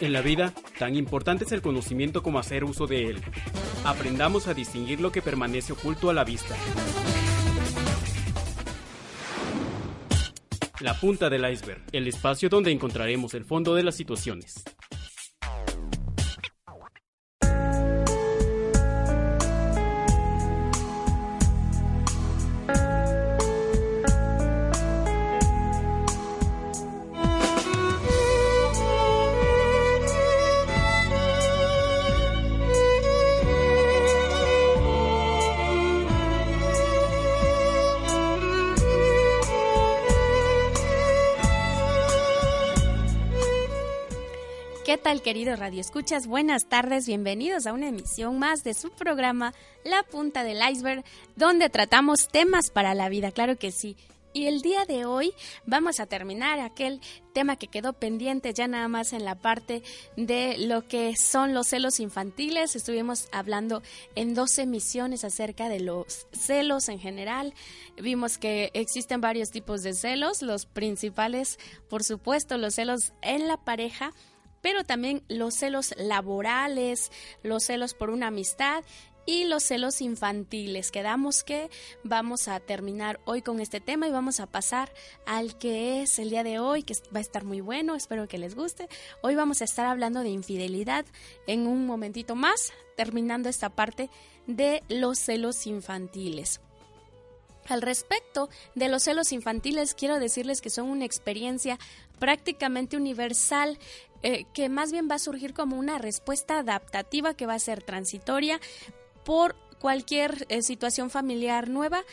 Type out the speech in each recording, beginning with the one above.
En la vida, tan importante es el conocimiento como hacer uso de él. Aprendamos a distinguir lo que permanece oculto a la vista. La punta del iceberg, el espacio donde encontraremos el fondo de las situaciones. ¿Qué tal, querido Radio Escuchas? Buenas tardes, bienvenidos a una emisión más de su programa La Punta del Iceberg, donde tratamos temas para la vida, claro que sí. Y el día de hoy vamos a terminar aquel tema que quedó pendiente ya nada más en la parte de lo que son los celos infantiles. Estuvimos hablando en dos emisiones acerca de los celos en general. Vimos que existen varios tipos de celos, los principales, por supuesto, los celos en la pareja pero también los celos laborales, los celos por una amistad y los celos infantiles. Quedamos que vamos a terminar hoy con este tema y vamos a pasar al que es el día de hoy, que va a estar muy bueno, espero que les guste. Hoy vamos a estar hablando de infidelidad en un momentito más, terminando esta parte de los celos infantiles. Al respecto de los celos infantiles, quiero decirles que son una experiencia prácticamente universal eh, que más bien va a surgir como una respuesta adaptativa que va a ser transitoria por cualquier eh, situación familiar nueva,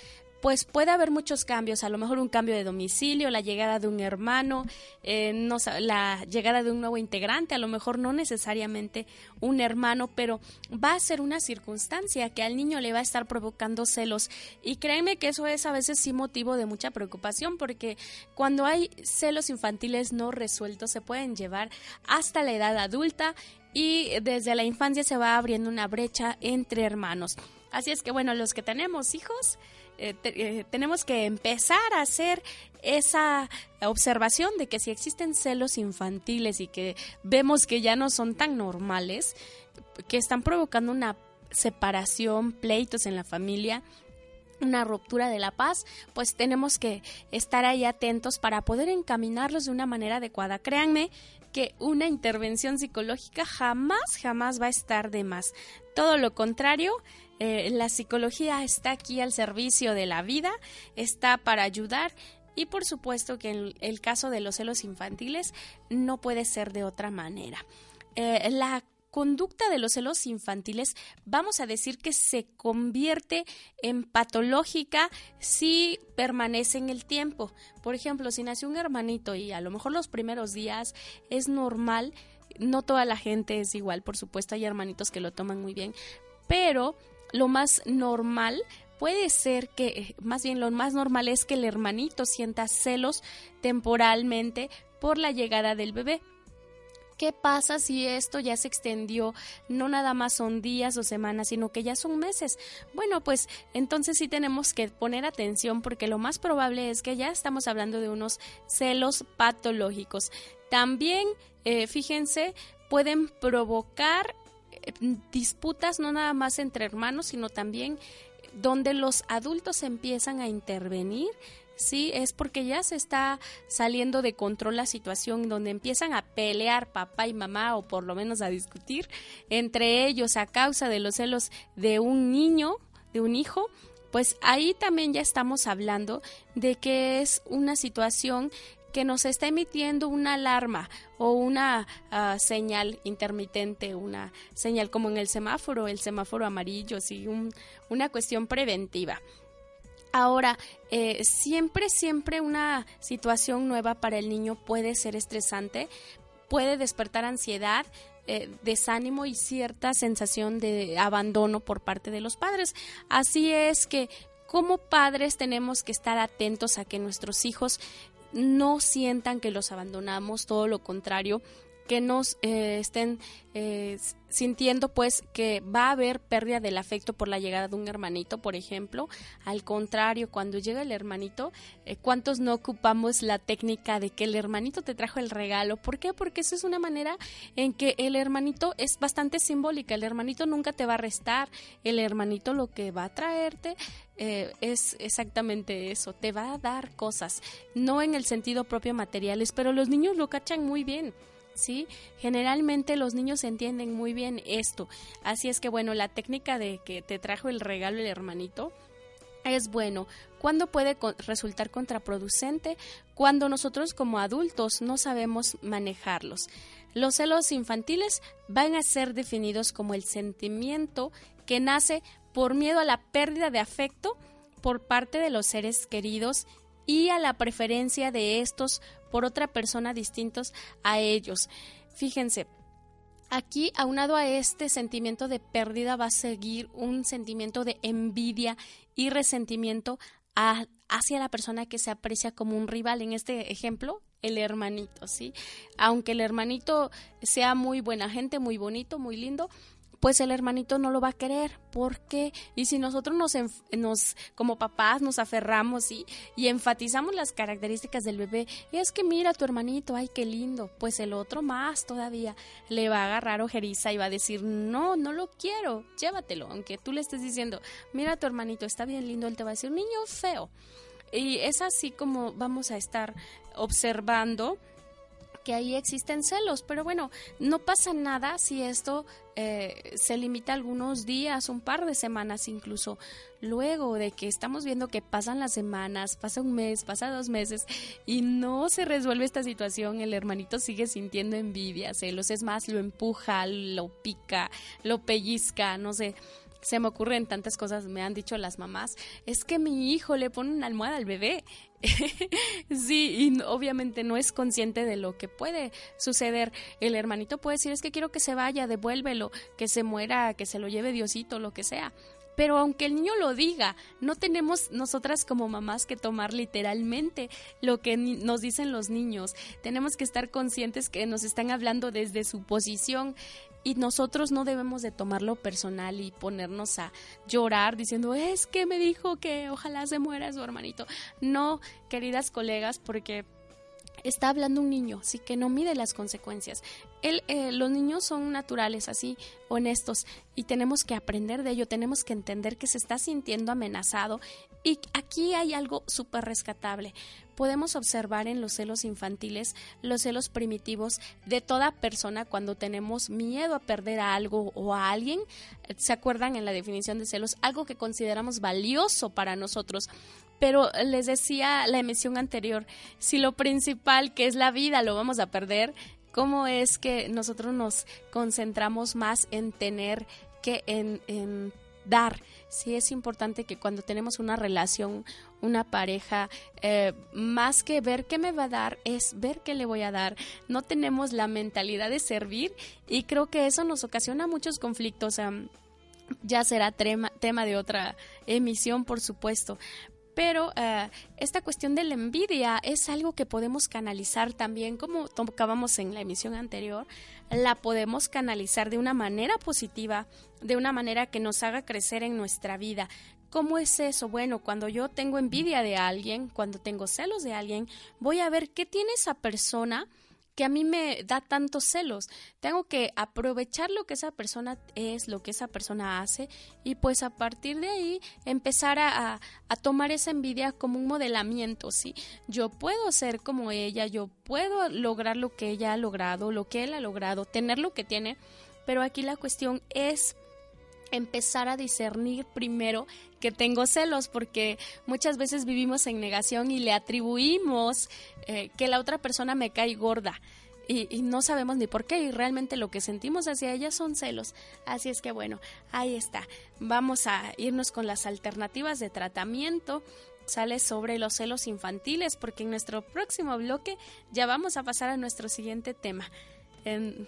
pues puede haber muchos cambios, a lo mejor un cambio de domicilio, la llegada de un hermano, eh, no, la llegada de un nuevo integrante, a lo mejor no necesariamente un hermano, pero va a ser una circunstancia que al niño le va a estar provocando celos. Y créeme que eso es a veces sí motivo de mucha preocupación, porque cuando hay celos infantiles no resueltos se pueden llevar hasta la edad adulta y desde la infancia se va abriendo una brecha entre hermanos. Así es que bueno, los que tenemos hijos, eh, eh, tenemos que empezar a hacer esa observación de que si existen celos infantiles y que vemos que ya no son tan normales, que están provocando una separación, pleitos en la familia, una ruptura de la paz, pues tenemos que estar ahí atentos para poder encaminarlos de una manera adecuada. Créanme que una intervención psicológica jamás, jamás va a estar de más. Todo lo contrario, eh, la psicología está aquí al servicio de la vida, está para ayudar y por supuesto que en el caso de los celos infantiles no puede ser de otra manera. Eh, la conducta de los celos infantiles vamos a decir que se convierte en patológica si permanece en el tiempo. Por ejemplo, si nace un hermanito y a lo mejor los primeros días es normal, no toda la gente es igual, por supuesto hay hermanitos que lo toman muy bien, pero lo más normal puede ser que, más bien lo más normal es que el hermanito sienta celos temporalmente por la llegada del bebé. ¿Qué pasa si esto ya se extendió? No nada más son días o semanas, sino que ya son meses. Bueno, pues entonces sí tenemos que poner atención porque lo más probable es que ya estamos hablando de unos celos patológicos. También, eh, fíjense, pueden provocar disputas no nada más entre hermanos, sino también donde los adultos empiezan a intervenir, sí, es porque ya se está saliendo de control la situación, donde empiezan a pelear papá y mamá o por lo menos a discutir entre ellos a causa de los celos de un niño, de un hijo, pues ahí también ya estamos hablando de que es una situación que nos está emitiendo una alarma o una ah, señal intermitente, una señal como en el semáforo, el semáforo amarillo, sí, una cuestión preventiva. Ahora, eh, siempre, siempre una situación nueva para el niño puede ser estresante, puede despertar ansiedad, eh, desánimo y cierta sensación de abandono por parte de los padres. Así es que como padres tenemos que estar atentos a que nuestros hijos no sientan que los abandonamos, todo lo contrario, que nos eh, estén eh, sintiendo pues que va a haber pérdida del afecto por la llegada de un hermanito, por ejemplo. Al contrario, cuando llega el hermanito, eh, ¿cuántos no ocupamos la técnica de que el hermanito te trajo el regalo? ¿Por qué? Porque eso es una manera en que el hermanito es bastante simbólica. El hermanito nunca te va a restar. El hermanito lo que va a traerte es exactamente eso, te va a dar cosas, no en el sentido propio materiales, pero los niños lo cachan muy bien. ¿Sí? Generalmente los niños entienden muy bien esto. Así es que bueno, la técnica de que te trajo el regalo el hermanito es bueno. ¿Cuándo puede resultar contraproducente? Cuando nosotros como adultos no sabemos manejarlos. Los celos infantiles van a ser definidos como el sentimiento que nace por miedo a la pérdida de afecto por parte de los seres queridos y a la preferencia de estos por otra persona distintos a ellos. Fíjense, Aquí, aunado a este sentimiento de pérdida, va a seguir un sentimiento de envidia y resentimiento hacia la persona que se aprecia como un rival. En este ejemplo, el hermanito, ¿sí? Aunque el hermanito sea muy buena gente, muy bonito, muy lindo, pues el hermanito no lo va a querer. ¿Por qué? Y si nosotros nos, nos como papás nos aferramos y, y, enfatizamos las características del bebé, es que mira tu hermanito, ay, qué lindo, pues el otro más todavía le va a agarrar ojeriza y va a decir, no, no lo quiero, llévatelo, aunque tú le estés diciendo, mira tu hermanito, está bien lindo, él te va a decir, niño feo. Y es así como vamos a estar observando que ahí existen celos, pero bueno, no pasa nada si esto eh, se limita algunos días, un par de semanas incluso. Luego de que estamos viendo que pasan las semanas, pasa un mes, pasa dos meses y no se resuelve esta situación, el hermanito sigue sintiendo envidia, celos, es más, lo empuja, lo pica, lo pellizca, no sé se me ocurren tantas cosas, me han dicho las mamás, es que mi hijo le pone una almohada al bebé. sí, y obviamente no es consciente de lo que puede suceder. El hermanito puede decir, es que quiero que se vaya, devuélvelo, que se muera, que se lo lleve Diosito, lo que sea. Pero aunque el niño lo diga, no tenemos nosotras como mamás que tomar literalmente lo que nos dicen los niños. Tenemos que estar conscientes que nos están hablando desde su posición y nosotros no debemos de tomarlo personal y ponernos a llorar diciendo es que me dijo que ojalá se muera su hermanito. No, queridas colegas, porque está hablando un niño, así que no mide las consecuencias. El, eh, los niños son naturales, así, honestos, y tenemos que aprender de ello, tenemos que entender que se está sintiendo amenazado. Y aquí hay algo súper rescatable podemos observar en los celos infantiles los celos primitivos de toda persona cuando tenemos miedo a perder a algo o a alguien. ¿Se acuerdan en la definición de celos? Algo que consideramos valioso para nosotros. Pero les decía la emisión anterior, si lo principal que es la vida lo vamos a perder, ¿cómo es que nosotros nos concentramos más en tener que en, en dar? sí es importante que cuando tenemos una relación, una pareja, eh, más que ver qué me va a dar, es ver qué le voy a dar. No tenemos la mentalidad de servir y creo que eso nos ocasiona muchos conflictos. ya será tema de otra emisión, por supuesto, pero eh, esta cuestión de la envidia es algo que podemos canalizar también, como tocábamos en la emisión anterior, la podemos canalizar de una manera positiva, de una manera que nos haga crecer en nuestra vida. ¿Cómo es eso? Bueno, cuando yo tengo envidia de alguien, cuando tengo celos de alguien, voy a ver qué tiene esa persona que a mí me da tantos celos. Tengo que aprovechar lo que esa persona es, lo que esa persona hace y pues a partir de ahí empezar a, tomar esa envidia como un modelamiento, ¿sí? Yo puedo ser como ella, yo puedo lograr lo que ella ha logrado, lo que él ha logrado, tener lo que tiene, pero aquí la cuestión es empezar a discernir primero que tengo celos porque muchas veces vivimos en negación y le atribuimos eh, que la otra persona me cae gorda y, y, no sabemos ni por qué y realmente lo que sentimos hacia ella son celos. Así es que bueno, ahí está. Vamos a irnos con las alternativas de tratamiento. Sale sobre los celos infantiles porque en nuestro próximo bloque ya vamos a pasar a nuestro siguiente tema.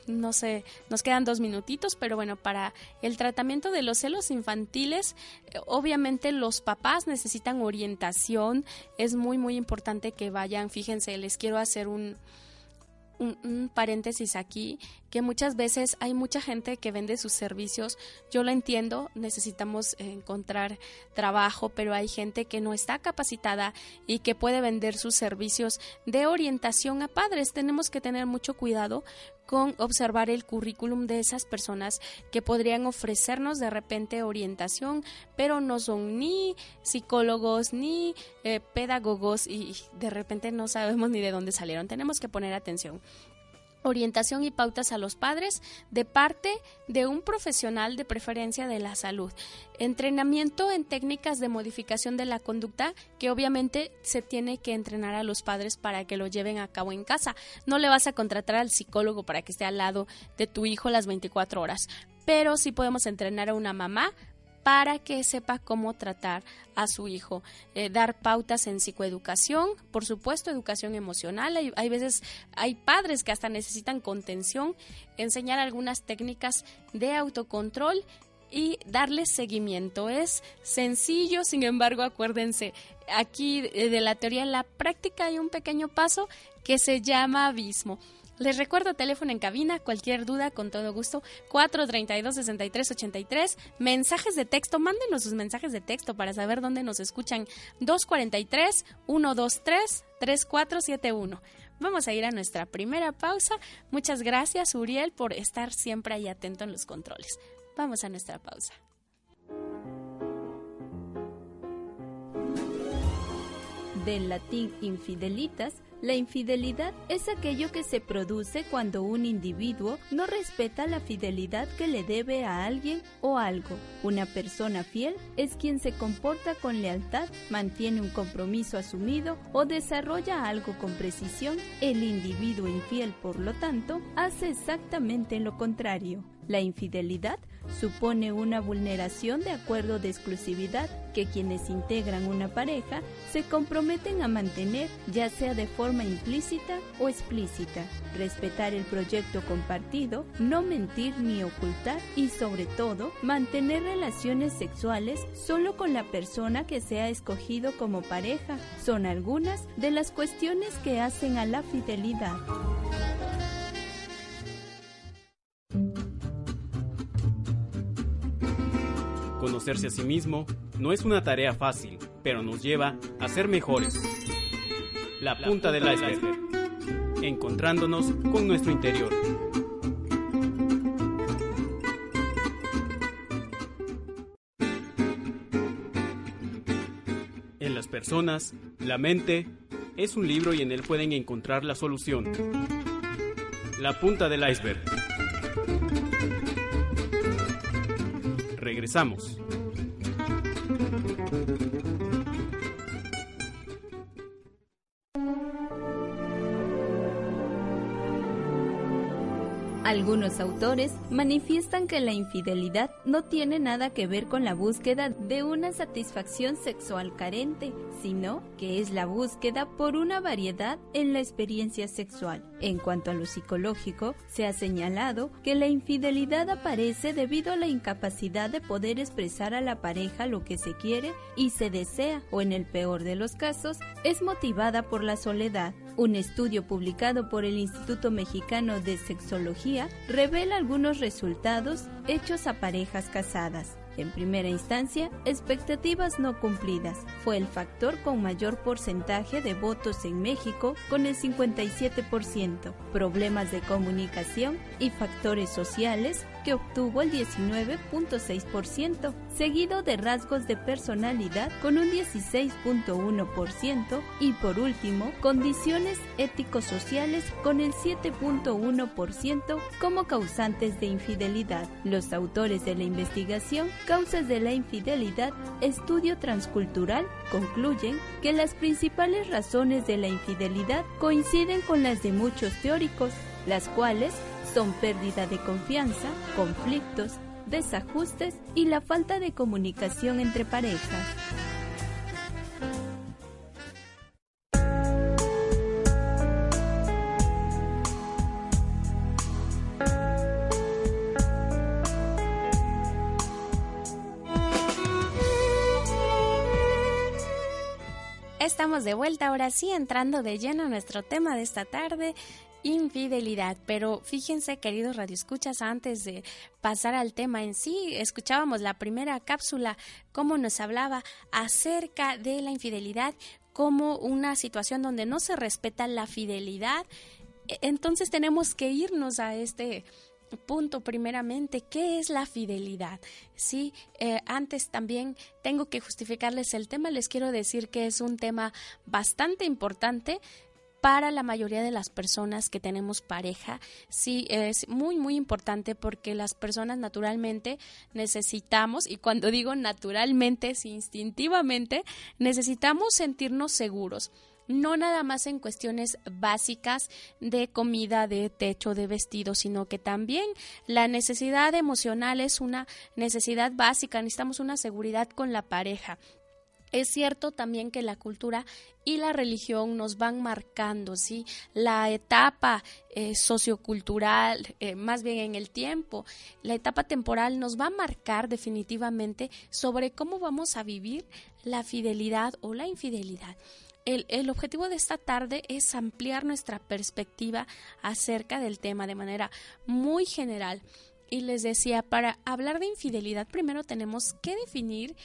No sé, nos quedan dos minutitos, pero bueno, para el tratamiento de los celos infantiles, eh, obviamente los papás necesitan orientación, es muy, muy importante que vayan, fíjense, les quiero hacer un, un, paréntesis aquí, que muchas veces hay mucha gente que vende sus servicios, yo lo entiendo, necesitamos encontrar trabajo, pero hay gente que no está capacitada y que puede vender sus servicios de orientación a padres. Tenemos que tener mucho cuidado con observar el currículum de esas personas que podrían ofrecernos de repente orientación, pero no son ni psicólogos ni eh, pedagogos y de repente no sabemos ni de dónde salieron. Tenemos que poner atención orientación y pautas a los padres de parte de un profesional de preferencia de la salud. Entrenamiento en técnicas de modificación de la conducta que obviamente se tiene que entrenar a los padres para que lo lleven a cabo en casa. No le vas a contratar al psicólogo para que esté al lado de tu hijo las 24 horas, pero sí podemos entrenar a una mamá para que sepa cómo tratar a su hijo. Eh, dar pautas en psicoeducación, por supuesto, educación emocional. Hay, hay, veces, hay padres que hasta necesitan contención, enseñar algunas técnicas de autocontrol y darles seguimiento. Es sencillo, sin embargo, acuérdense, aquí eh, de la teoría en la práctica hay un pequeño paso que se llama abismo. Les recuerdo teléfono en cabina, cualquier duda, con todo gusto, 432-6383. Mensajes de texto, mándenos sus mensajes de texto para saber dónde nos escuchan. 243-123-3471. Vamos a ir a nuestra primera pausa. Muchas gracias, Uriel, por estar siempre ahí atento en los controles. Vamos a nuestra pausa. Del latín infidelitas, la infidelidad es aquello que se produce cuando un individuo no respeta la fidelidad que le debe a alguien o algo. Una persona fiel es quien se comporta con lealtad, mantiene un compromiso asumido o desarrolla algo con precisión. El individuo infiel, por lo tanto, hace exactamente lo contrario. La infidelidad supone una vulneración de acuerdo de exclusividad que quienes integran una pareja se comprometen a mantener, ya sea de forma implícita o explícita. Respetar el proyecto compartido, no mentir ni ocultar y sobre todo mantener relaciones sexuales solo con la persona que se ha escogido como pareja son algunas de las cuestiones que hacen a la fidelidad. Conocerse a sí mismo no es una tarea fácil, pero nos lleva a ser mejores. La punta del iceberg. Encontrándonos con nuestro interior. En las personas, la mente es un libro y en él pueden encontrar la solución. La punta del iceberg. Regresamos. Algunos autores manifiestan que la infidelidad no tiene nada que ver con la búsqueda de una satisfacción sexual carente, sino que es la búsqueda por una variedad en la experiencia sexual. En cuanto a lo psicológico, se ha señalado que la infidelidad aparece debido a la incapacidad de poder expresar a la pareja lo que se quiere y se desea, o en el peor de los casos, es motivada por la soledad. Un estudio publicado por el Instituto Mexicano de Sexología revela algunos resultados hechos a parejas casadas. En primera instancia, expectativas no cumplidas. Fue el factor con mayor porcentaje de votos en México, con el 57%. Problemas de comunicación y factores sociales, obtuvo el 19.6%, seguido de rasgos de personalidad con un 16.1% y por último, condiciones éticos-sociales con el 7.1% como causantes de infidelidad. Los autores de la investigación Causas de la infidelidad, estudio transcultural, concluyen que las principales razones de la infidelidad coinciden con las de muchos teóricos, las cuales son pérdida de confianza, conflictos, desajustes y la falta de comunicación entre parejas. Estamos de vuelta ahora sí, entrando de lleno a nuestro tema de esta tarde, infidelidad. Pero fíjense, queridos radioescuchas, antes de pasar al tema en sí, escuchábamos la primera cápsula, cómo nos hablaba acerca de la infidelidad como una situación donde no se respeta la fidelidad. E, entonces tenemos que irnos a este punto primeramente, ¿qué es la fidelidad? Sí, eh, antes también tengo que justificarles el tema, les quiero decir que es un tema bastante importante para la mayoría de las personas que tenemos pareja, sí es muy muy importante porque las personas naturalmente necesitamos, y cuando digo naturalmente, es instintivamente, necesitamos sentirnos seguros no nada más en cuestiones básicas de comida, de techo, de vestido, sino que también la necesidad emocional es una necesidad básica, necesitamos una seguridad con la pareja. Es cierto también que la cultura y la religión nos van marcando, ¿sí? La etapa eh, sociocultural, eh, más bien en el tiempo, la etapa temporal nos va a marcar definitivamente sobre cómo vamos a vivir la fidelidad o la infidelidad. El, el, objetivo de esta tarde es ampliar nuestra perspectiva acerca del tema de manera muy general. Y les decía, para hablar de infidelidad, primero tenemos que definir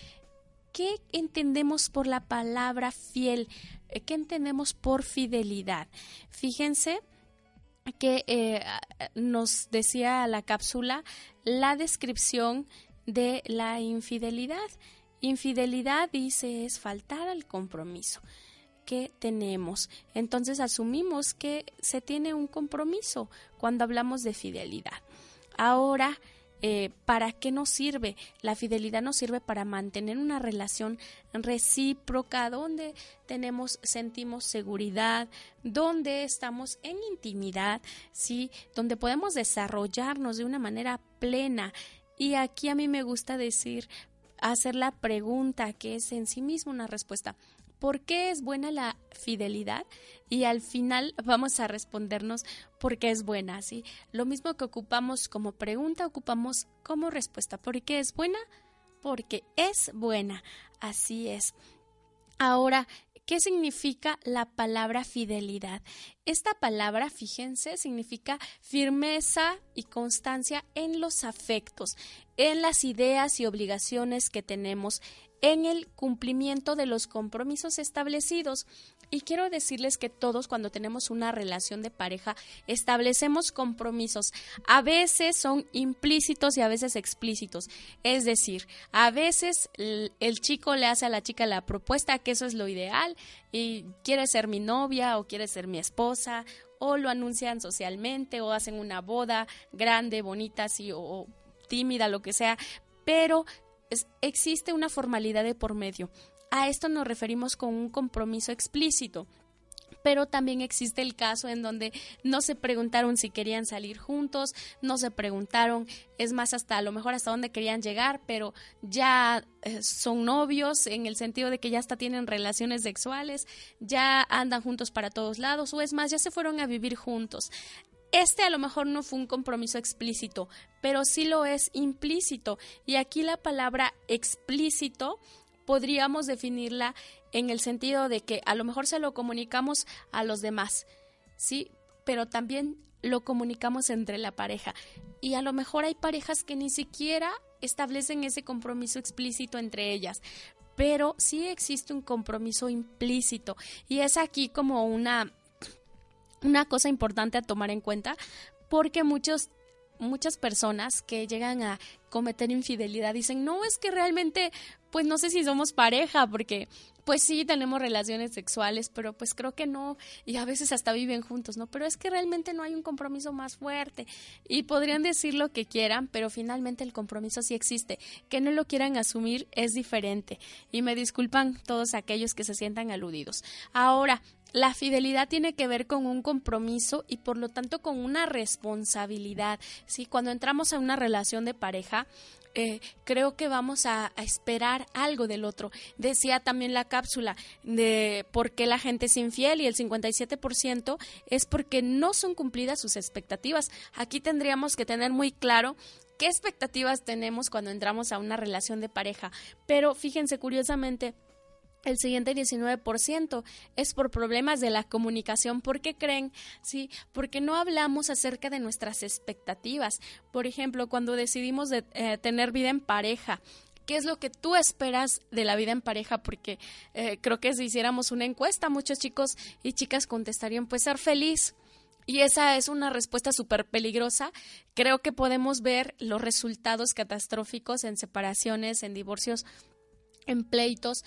qué entendemos por la palabra fiel, eh, qué entendemos por fidelidad. Fíjense que eh, nos decía la cápsula la descripción de la infidelidad. Infidelidad, dice, es faltar al compromiso que tenemos. Entonces asumimos que se tiene un compromiso cuando hablamos de fidelidad. Ahora, eh, ¿para qué nos sirve? La fidelidad nos sirve para mantener una relación recíproca donde tenemos, sentimos seguridad, donde estamos en intimidad, ¿sí? Donde podemos desarrollarnos de una manera plena. Y aquí a mí me gusta decir, hacer la pregunta que es en sí misma una respuesta por qué es buena la fidelidad y al final vamos a respondernos por qué es buena, ¿sí? Lo mismo que ocupamos como pregunta, ocupamos como respuesta. ¿Por qué es buena? Porque es buena, así es. Ahora, ¿Qué significa la palabra fidelidad? Esta palabra, fíjense, significa firmeza y constancia en los afectos, en las ideas y obligaciones que tenemos, en el cumplimiento de los compromisos establecidos. Y quiero decirles que todos cuando tenemos una relación de pareja establecemos compromisos. A veces son implícitos y a veces explícitos. Es decir, a veces el, chico le hace a la chica la propuesta que eso es lo ideal y quiere ser mi novia o quiere ser mi esposa o lo anuncian socialmente o hacen una boda grande, bonita, así o tímida, lo que sea, pero existe una formalidad de por medio. A esto nos referimos con un compromiso explícito pero también existe el caso en donde no se preguntaron si querían salir juntos, no se preguntaron, es más, hasta a lo mejor hasta dónde querían llegar, pero ya eh, son novios en el sentido de que ya hasta tienen relaciones sexuales, ya andan juntos para todos lados, o es más, ya se fueron a vivir juntos. Este a lo mejor no fue un compromiso explícito, pero sí lo es implícito. Y aquí la palabra explícito podríamos definirla en el sentido de que a lo mejor se lo comunicamos a los demás, ¿sí? Pero también lo comunicamos entre la pareja. Y a lo mejor hay parejas que ni siquiera establecen ese compromiso explícito entre ellas, pero sí existe un compromiso implícito. Y es aquí como una una cosa importante a tomar en cuenta porque muchos muchas personas que llegan a cometer infidelidad dicen, no, es que realmente, pues no sé si somos pareja, porque pues sí tenemos relaciones sexuales, pero pues creo que no, y a veces hasta viven juntos, ¿no? Pero es que realmente no hay un compromiso más fuerte. Y podrían decir lo que quieran, pero finalmente el compromiso sí existe. Que no lo quieran asumir es diferente. Y me disculpan todos aquellos que se sientan aludidos. Ahora, la fidelidad tiene que ver con un compromiso y por lo tanto con una responsabilidad. ¿sí? Cuando entramos a una relación de pareja, eh, creo que vamos a, esperar algo del otro. Decía también la cápsula de por qué la gente es infiel y el 57% es porque no son cumplidas sus expectativas. Aquí tendríamos que tener muy claro qué expectativas tenemos cuando entramos a una relación de pareja. Pero fíjense, curiosamente, el siguiente 19% es por problemas de la comunicación. ¿Por qué creen? Sí, porque no hablamos acerca de nuestras expectativas. Por ejemplo, cuando decidimos de, eh, tener vida en pareja, ¿Qué es lo que tú esperas de la vida en pareja? Porque eh, creo que si hiciéramos una encuesta, muchos chicos y chicas contestarían, pues ser feliz. Y esa es una respuesta súper peligrosa. Creo que podemos ver los resultados catastróficos en separaciones, en divorcios en pleitos,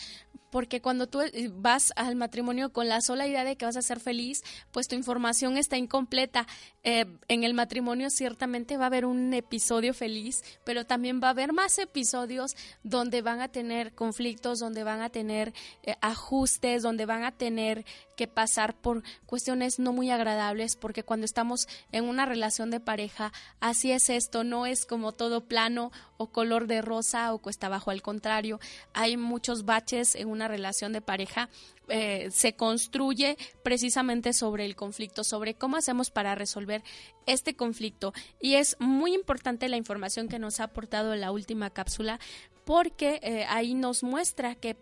porque cuando tú eh, vas al matrimonio con la sola idea de que vas a ser feliz, pues tu información está incompleta. Eh, en el matrimonio ciertamente va a haber un episodio feliz, pero también va a haber más episodios donde van a tener conflictos, donde van a tener eh, ajustes, donde van a tener que pasar por cuestiones no muy agradables, porque cuando estamos en una relación de pareja, así es esto, no es como todo plano o color de rosa o cuesta abajo, al contrario, hay muchos baches en una relación de pareja eh, se construye precisamente sobre el conflicto, sobre cómo hacemos para resolver este conflicto. Y es muy importante la información que nos ha aportado la última cápsula porque eh, ahí nos muestra que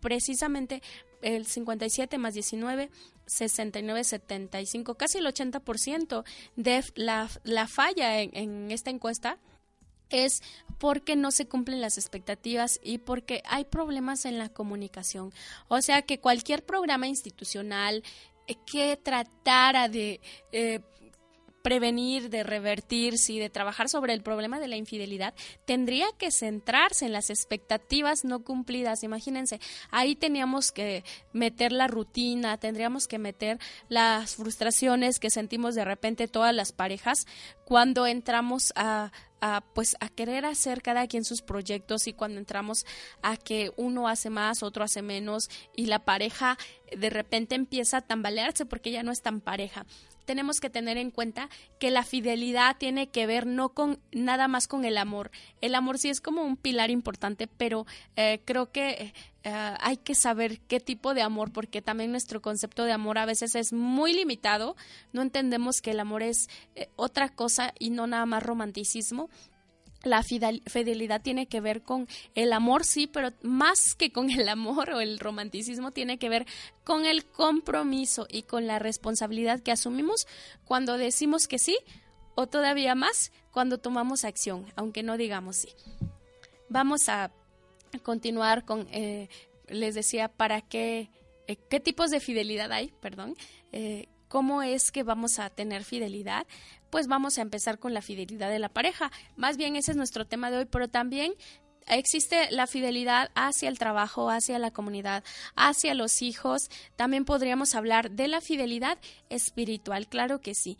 precisamente el 57 más 19 69, 75, casi el 80% de la, la falla en esta encuesta es porque no se cumplen las expectativas y porque hay problemas en la comunicación. O sea que cualquier programa institucional eh, que tratara de eh, prevenir, de revertir, sí, de trabajar sobre el problema de la infidelidad, tendría que centrarse en las expectativas no cumplidas. Imagínense, ahí teníamos que meter la rutina, tendríamos que meter las frustraciones que sentimos de repente todas las parejas cuando entramos a, a, pues a querer hacer cada quien sus proyectos y cuando entramos a que uno hace más, otro hace menos y la pareja de repente empieza a tambalearse porque ya no es tan pareja tenemos que tener en cuenta que la fidelidad tiene que ver no con nada más con el amor. El amor sí es como un pilar importante, pero eh, creo que eh, hay que saber qué tipo de amor, porque también nuestro concepto de amor a veces es muy limitado. No entendemos que el amor es eh, otra cosa y no nada más romanticismo la fidelidad tiene que ver con el amor, sí, pero más que con el amor o el romanticismo, tiene que ver con el compromiso y con la responsabilidad que asumimos cuando decimos que sí o todavía más cuando tomamos acción, aunque no digamos sí. Vamos a continuar con, eh, les decía, para qué, eh, qué tipos de fidelidad hay, perdón. Eh, ¿Cómo es que vamos a tener fidelidad? Pues vamos a empezar con la fidelidad de la pareja. Más bien ese es nuestro tema de hoy, pero también existe la fidelidad hacia el trabajo, hacia la comunidad, hacia los hijos. También podríamos hablar de la fidelidad espiritual, claro que sí.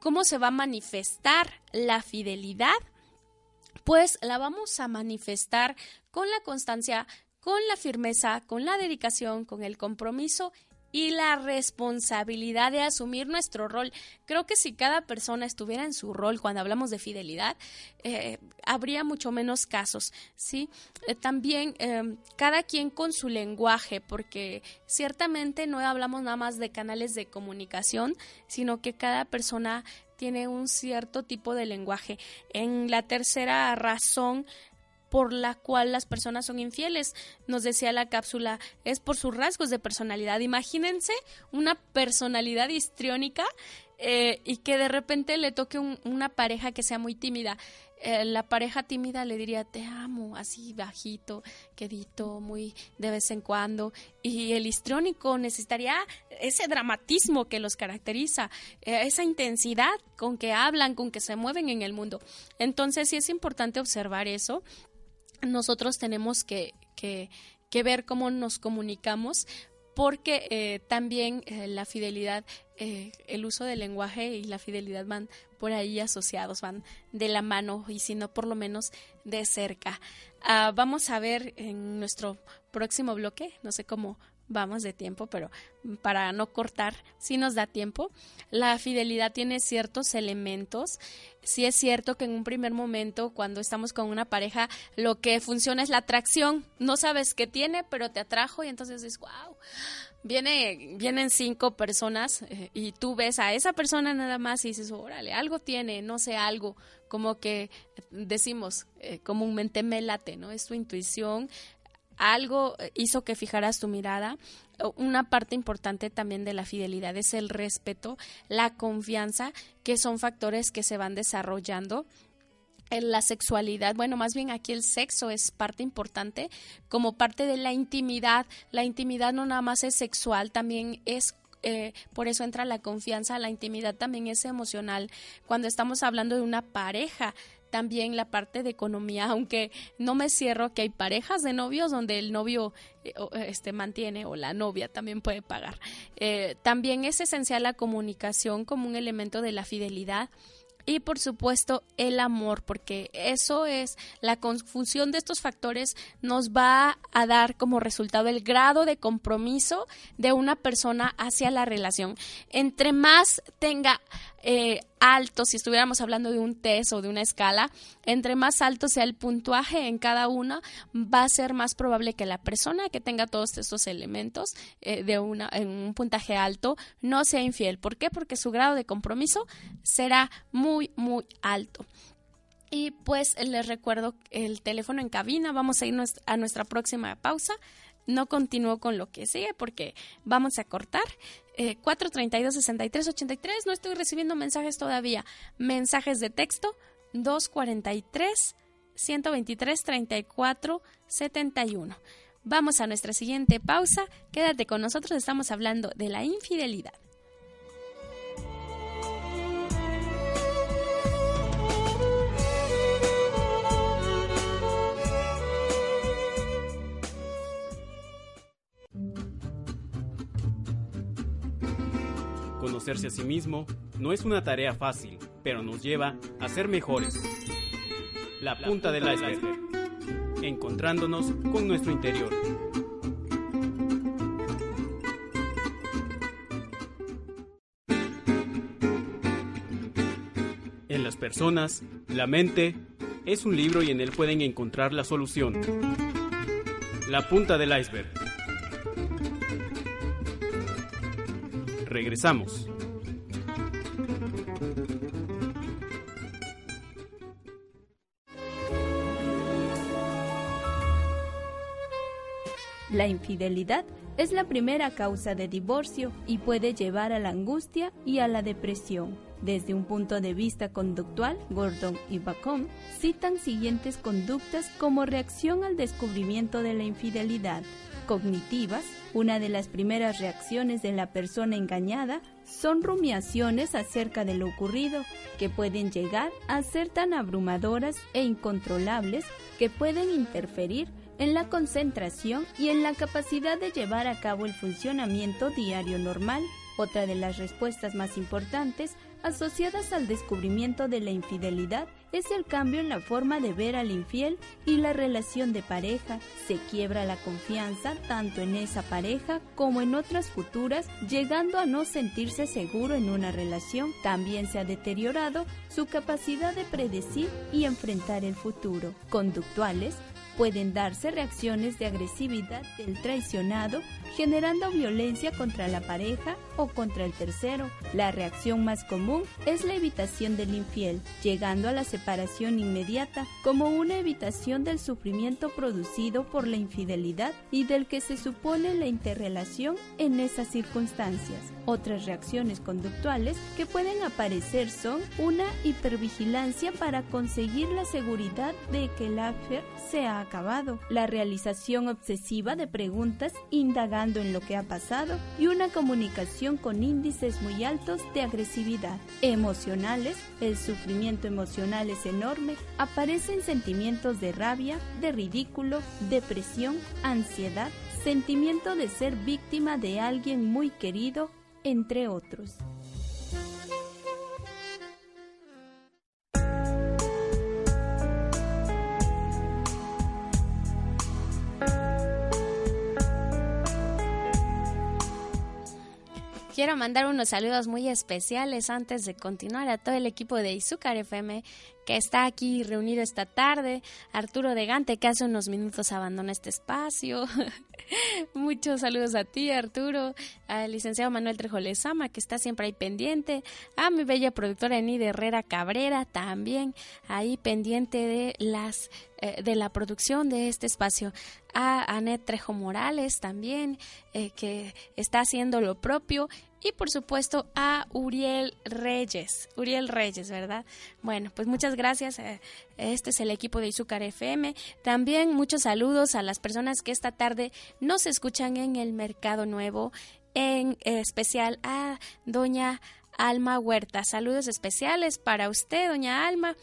¿Cómo se va a manifestar la fidelidad? Pues la vamos a manifestar con la constancia, con la firmeza, con la dedicación, con el compromiso y la responsabilidad de asumir nuestro rol. Creo que si cada persona estuviera en su rol cuando hablamos de fidelidad, eh, habría mucho menos casos, ¿sí? Eh, también em, cada quien con su lenguaje, porque ciertamente no hablamos nada más de canales de comunicación, sino que cada persona tiene un cierto tipo de lenguaje. En la tercera razón por la cual las personas son infieles. Nos decía la cápsula, es por sus rasgos de personalidad. Imagínense una personalidad histriónica eh, y que de repente le toque una pareja que sea muy tímida. Eh, la pareja tímida le diría te amo, así bajito, quedito, muy de vez en cuando. Y el histriónico necesitaría ese dramatismo que los caracteriza, eh, esa intensidad con que hablan, con que se mueven en el mundo. Entonces sí es importante observar eso nosotros tenemos que, que, ver cómo nos comunicamos porque eh, también eh, la fidelidad, eh, el uso del lenguaje y la fidelidad van por ahí asociados, van de la mano y si no por lo menos de cerca. Ah, vamos a ver en nuestro próximo bloque, no sé cómo vamos de tiempo, pero para no cortar, si nos da tiempo. La fidelidad tiene ciertos elementos. Sí es cierto que en un primer momento, cuando estamos con una pareja, lo que funciona es la atracción. No sabes qué tiene, pero te atrajo y entonces dices, wow. Viene, vienen cinco personas eh, y tú ves a esa persona nada más y dices, órale, algo tiene, no sé, algo, como que decimos eh, comúnmente me late, ¿no? Es tu intuición, algo hizo que fijaras tu mirada. Una parte importante también de la fidelidad es el respeto, la confianza, que son factores que se van desarrollando la sexualidad, bueno, más bien aquí el sexo es parte importante como parte de la intimidad. La intimidad no nada más es sexual, también es eh, por eso entra la confianza, la intimidad también es emocional. Cuando estamos hablando de una pareja, también la parte de economía, aunque no me cierro que hay parejas de novios donde el novio eh, este mantiene o la novia también puede pagar. Eh, también es esencial la comunicación como un elemento de la fidelidad y por supuesto el amor, porque eso es la confusión de estos factores nos va a dar como resultado el grado de compromiso de una persona hacia la relación. Entre más tenga eh, alto, si estuviéramos hablando de un test o de una escala, entre más alto sea el puntuaje en cada una, va a ser más probable que la persona que tenga todos estos elementos eh, de una, en un puntaje alto no sea infiel. ¿Por qué? Porque su grado de compromiso será muy, muy alto. Y pues les recuerdo el teléfono en cabina. Vamos a ir a nuestra próxima pausa no continúo con lo que sigue porque vamos a cortar. Eh, 432-6383, no estoy recibiendo mensajes todavía. Mensajes de texto 243 123 34 71. Vamos a nuestra siguiente pausa. Quédate con nosotros, estamos hablando de la infidelidad. Conocerse a sí mismo no es una tarea fácil, pero nos lleva a ser mejores. La punta del iceberg. Encontrándonos con nuestro interior. En las personas, la mente es un libro y en él pueden encontrar la solución. La punta del iceberg. Regresamos. La infidelidad es la primera causa de divorcio y puede llevar a la angustia y a la depresión. Desde un punto de vista conductual, Gordon y Bacon citan siguientes conductas como reacción al descubrimiento de la infidelidad cognitivas, una de las primeras reacciones de la persona engañada son rumiaciones acerca de lo ocurrido, que pueden llegar a ser tan abrumadoras e incontrolables que pueden interferir en la concentración y en la capacidad de llevar a cabo el funcionamiento diario normal. Otra de las respuestas más importantes asociadas al descubrimiento de la infidelidad es el cambio en la forma de ver al infiel y la relación de pareja. Se quiebra la confianza tanto en esa pareja como en otras futuras, llegando a no sentirse seguro en una relación. También se ha deteriorado su capacidad de predecir y enfrentar el futuro. Conductuales pueden darse reacciones de agresividad del traicionado, generando violencia contra la pareja o contra el tercero. La reacción más común es la evitación del infiel, llegando a la separación inmediata como una evitación del sufrimiento producido por la infidelidad y del que se supone la interrelación en esas circunstancias. Otras reacciones conductuales que pueden aparecer son una hipervigilancia para conseguir la seguridad de que el affair se ha acabado, la realización obsesiva de preguntas indagando en lo que ha pasado y una comunicación con índices muy altos de agresividad. Emocionales, el sufrimiento emocional es enorme, aparecen sentimientos de rabia, de ridículo, depresión, ansiedad, sentimiento de ser víctima de alguien muy querido, entre otros. Quiero mandar unos saludos muy especiales antes de continuar a todo el equipo de Izúcar FM que está aquí reunido esta tarde, Arturo de Gante, que hace unos minutos abandona este espacio. Muchos saludos a ti, Arturo, al licenciado Manuel Trejo Lezama, que está siempre ahí pendiente, a mi bella productora Enide Herrera Cabrera, también ahí pendiente de las eh, de la producción de este espacio, a Anet Trejo Morales también, eh, que está haciendo lo propio, y por supuesto a Uriel Reyes, Uriel Reyes, ¿verdad? Bueno, pues muchas gracias. Eh, este es el equipo de Izúcar FM. También muchos saludos a las personas que esta tarde nos escuchan en el Mercado Nuevo, en especial a doña Alma Huerta. Saludos especiales para usted, doña Alma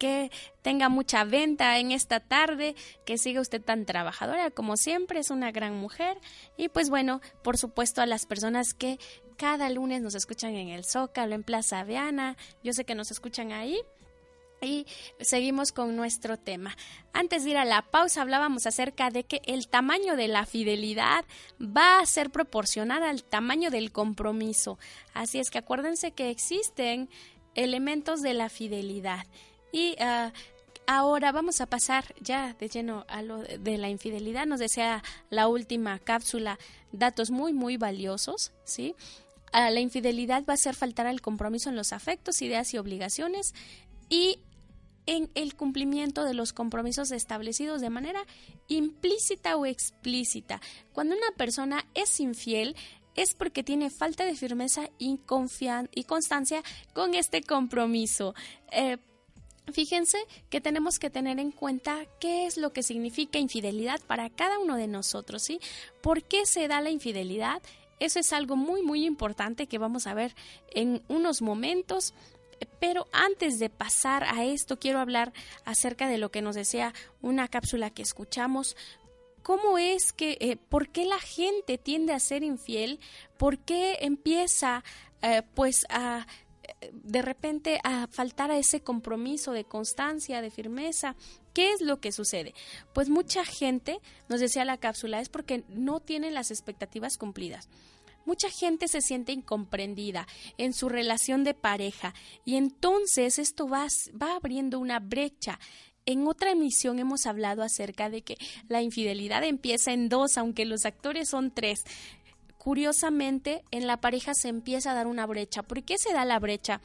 que tenga mucha venta en esta tarde, que siga usted tan trabajadora como siempre, es una gran mujer. Y pues bueno, por supuesto a las personas que cada lunes nos escuchan en el Zócalo, en Plaza Viana, yo sé que nos escuchan ahí. Y seguimos con nuestro tema. Antes de ir a la pausa hablábamos acerca de que el tamaño de la fidelidad va a ser proporcional al tamaño del compromiso. Así es que acuérdense que existen elementos de la fidelidad. Y ah, ahora vamos a pasar ya de lleno a lo de la infidelidad. Nos desea la última cápsula datos muy, muy valiosos, ¿sí? Ah, la infidelidad va a ser faltar al compromiso en los afectos, ideas y obligaciones y en el cumplimiento de los compromisos establecidos de manera implícita o explícita. Cuando una persona es infiel, es porque tiene falta de firmeza y, y constancia con este compromiso. Eh, fíjense que tenemos que tener en cuenta qué es lo que significa infidelidad para cada uno de nosotros, ¿sí? ¿Por qué se da la infidelidad? Eso es algo muy, muy importante que vamos a ver en unos momentos. Pero antes de pasar a esto, quiero hablar acerca de lo que nos decía una cápsula que escuchamos. ¿Cómo es que, eh, por qué la gente tiende a ser infiel? ¿Por qué empieza, eh, pues, a de repente a faltar a ese compromiso de constancia, de firmeza. ¿Qué es lo que sucede? Pues mucha gente, nos decía la cápsula, es porque no tienen las expectativas cumplidas. Mucha gente se siente incomprendida en su relación de pareja y entonces esto va, va abriendo una brecha en otra emisión hemos hablado acerca de que la infidelidad empieza en dos, aunque los actores son tres. Curiosamente, en la pareja se empieza a dar una brecha. ¿Por qué se da la brecha?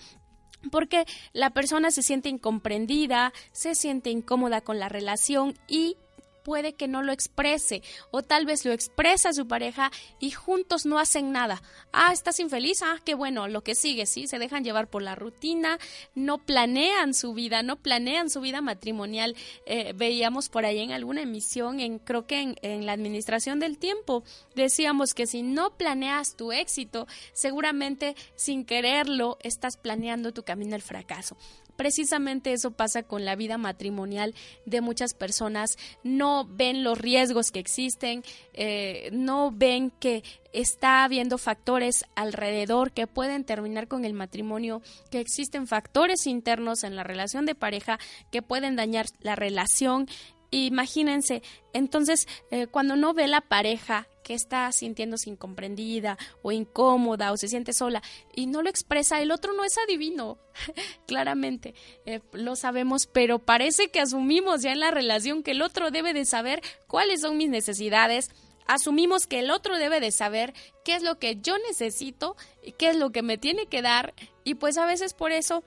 Porque la persona se siente incomprendida, se siente incómoda con la relación y puede que no lo exprese o tal vez lo expresa su pareja y juntos no hacen nada. Ah, estás infeliz, ah, qué bueno, lo que sigue, sí, se dejan llevar por la rutina, no planean su vida, no planean su vida matrimonial. Eh, veíamos por ahí en alguna emisión, en creo que en, en la administración del tiempo, decíamos que si no planeas tu éxito, seguramente sin quererlo estás planeando tu camino al fracaso. Precisamente eso pasa con la vida matrimonial de muchas personas. No ven los riesgos que existen, eh, no ven que está habiendo factores alrededor que pueden terminar con el matrimonio, que existen factores internos en la relación de pareja que pueden dañar la relación imagínense, entonces eh, cuando no ve la pareja que está sintiéndose incomprendida o incómoda o se siente sola y no lo expresa, el otro no es adivino, claramente, eh, lo sabemos, pero parece que asumimos ya en la relación que el otro debe de saber cuáles son mis necesidades, asumimos que el otro debe de saber qué es lo que yo necesito y qué es lo que me tiene que dar y pues a veces por eso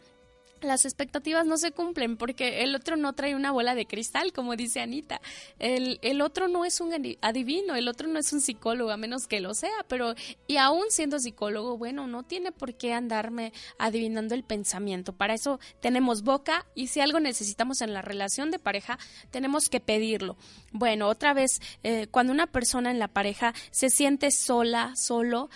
las expectativas no se cumplen porque el otro no trae una bola de cristal, como dice Anita. El, el, otro no es un adivino, el otro no es un psicólogo, a menos que lo sea, pero y aún siendo psicólogo, bueno, no tiene por qué andarme adivinando el pensamiento. Para eso tenemos boca y si algo necesitamos en la relación de pareja, tenemos que pedirlo. Bueno, otra vez, eh, cuando una persona en la pareja se siente sola, solo,